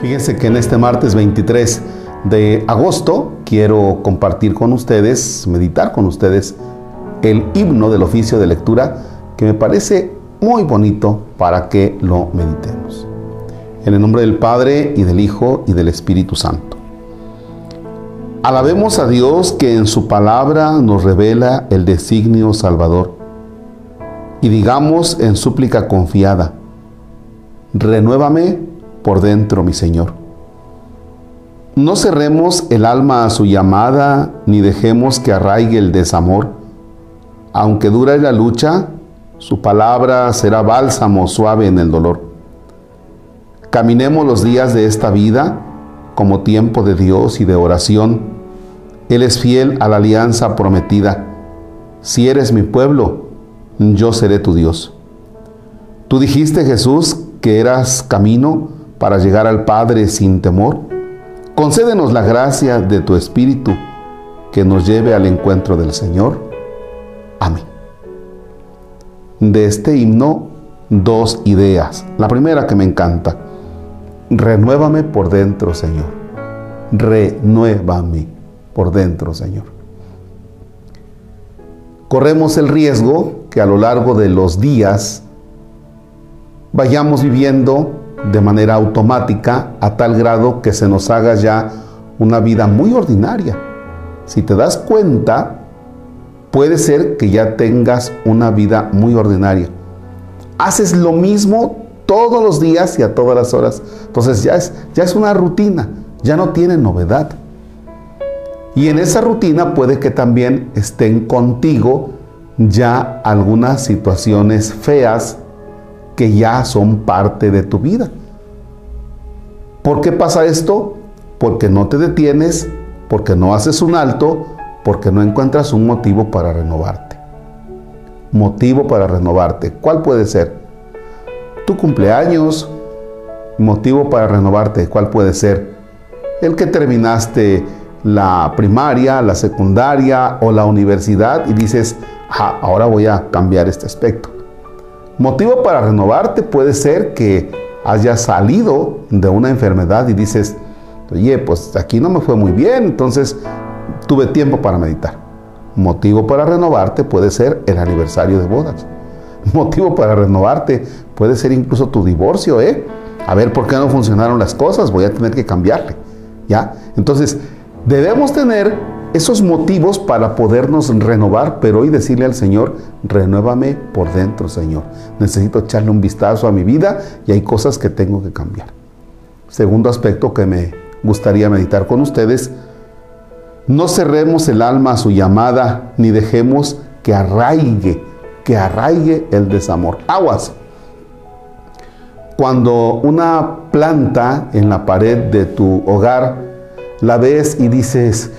Fíjense que en este martes 23 de agosto quiero compartir con ustedes, meditar con ustedes el himno del oficio de lectura que me parece muy bonito para que lo meditemos. En el nombre del Padre y del Hijo y del Espíritu Santo. Alabemos a Dios que en su palabra nos revela el designio salvador y digamos en súplica confiada, renuévame por dentro, mi Señor. No cerremos el alma a su llamada, ni dejemos que arraigue el desamor. Aunque dure la lucha, su palabra será bálsamo suave en el dolor. Caminemos los días de esta vida como tiempo de Dios y de oración. Él es fiel a la alianza prometida. Si eres mi pueblo, yo seré tu Dios. Tú dijiste, Jesús, que eras camino para llegar al Padre sin temor. Concédenos la gracia de tu Espíritu que nos lleve al encuentro del Señor. Amén. De este himno, dos ideas. La primera que me encanta. Renuévame por dentro, Señor. Renuévame por dentro, Señor. Corremos el riesgo que a lo largo de los días vayamos viviendo de manera automática a tal grado que se nos haga ya una vida muy ordinaria. Si te das cuenta, puede ser que ya tengas una vida muy ordinaria. Haces lo mismo todos los días y a todas las horas. Entonces ya es, ya es una rutina, ya no tiene novedad. Y en esa rutina puede que también estén contigo ya algunas situaciones feas que ya son parte de tu vida. ¿Por qué pasa esto? Porque no te detienes, porque no haces un alto, porque no encuentras un motivo para renovarte. Motivo para renovarte. ¿Cuál puede ser? Tu cumpleaños. Motivo para renovarte. ¿Cuál puede ser? El que terminaste la primaria, la secundaria o la universidad y dices, ah, ahora voy a cambiar este aspecto. Motivo para renovarte puede ser que hayas salido de una enfermedad y dices, oye, pues aquí no me fue muy bien, entonces tuve tiempo para meditar. Motivo para renovarte puede ser el aniversario de bodas. Motivo para renovarte puede ser incluso tu divorcio, ¿eh? A ver por qué no funcionaron las cosas, voy a tener que cambiarle. ¿Ya? Entonces, debemos tener esos motivos para podernos renovar, pero hoy decirle al Señor, renuévame por dentro, Señor. Necesito echarle un vistazo a mi vida y hay cosas que tengo que cambiar. Segundo aspecto que me gustaría meditar con ustedes, no cerremos el alma a su llamada, ni dejemos que arraigue, que arraigue el desamor. Aguas. Cuando una planta en la pared de tu hogar la ves y dices,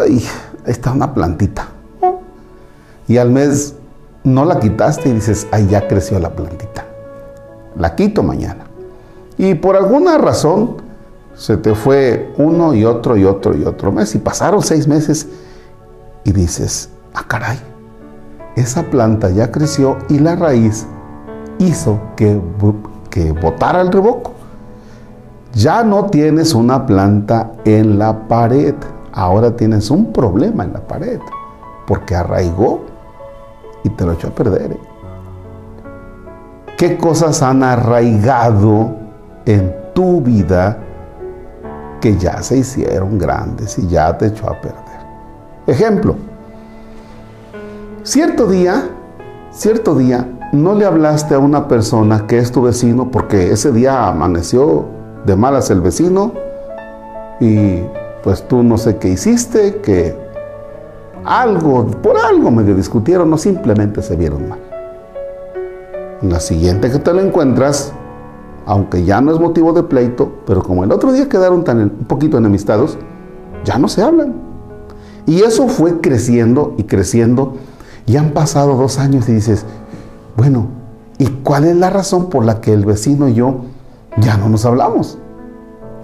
ay, está una plantita. Y al mes no la quitaste y dices, ay, ya creció la plantita. La quito mañana. Y por alguna razón se te fue uno y otro y otro y otro mes. Y pasaron seis meses y dices, ah, caray, esa planta ya creció y la raíz hizo que, que botara el reboco. Ya no tienes una planta en la pared ahora tienes un problema en la pared, porque arraigó y te lo echó a perder. ¿eh? ¿Qué cosas han arraigado en tu vida que ya se hicieron grandes y ya te echó a perder? Ejemplo, cierto día, cierto día, no le hablaste a una persona que es tu vecino porque ese día amaneció de malas el vecino y pues tú no sé qué hiciste, que algo, por algo medio discutieron o simplemente se vieron mal. La siguiente que te lo encuentras, aunque ya no es motivo de pleito, pero como el otro día quedaron tan un poquito enemistados, ya no se hablan. Y eso fue creciendo y creciendo. Y han pasado dos años y dices, bueno, ¿y cuál es la razón por la que el vecino y yo ya no nos hablamos?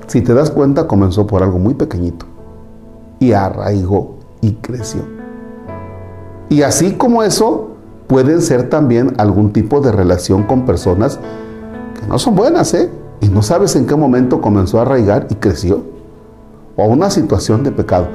Si te das cuenta, comenzó por algo muy pequeñito y arraigó y creció. Y así como eso, pueden ser también algún tipo de relación con personas que no son buenas, ¿eh? y no sabes en qué momento comenzó a arraigar y creció. O una situación de pecado.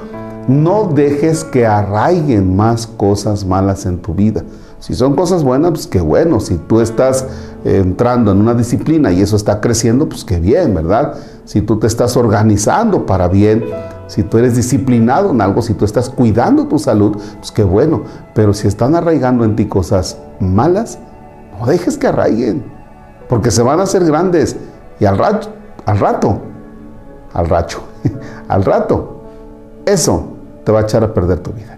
No dejes que arraiguen más cosas malas en tu vida. Si son cosas buenas, pues qué bueno. Si tú estás entrando en una disciplina y eso está creciendo, pues qué bien, ¿verdad? Si tú te estás organizando para bien, si tú eres disciplinado en algo, si tú estás cuidando tu salud, pues qué bueno. Pero si están arraigando en ti cosas malas, no dejes que arraiguen, porque se van a hacer grandes y al rato, al rato, al racho, al rato, eso te va a echar a perder tu vida.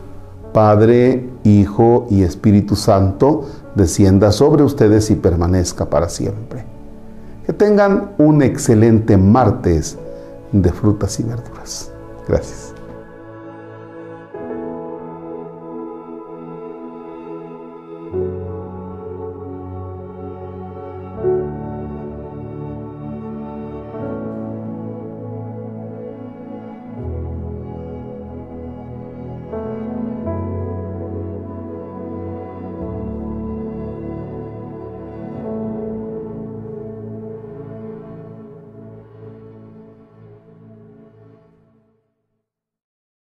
Padre, Hijo y Espíritu Santo, descienda sobre ustedes y permanezca para siempre. Que tengan un excelente martes de frutas y verduras. Gracias.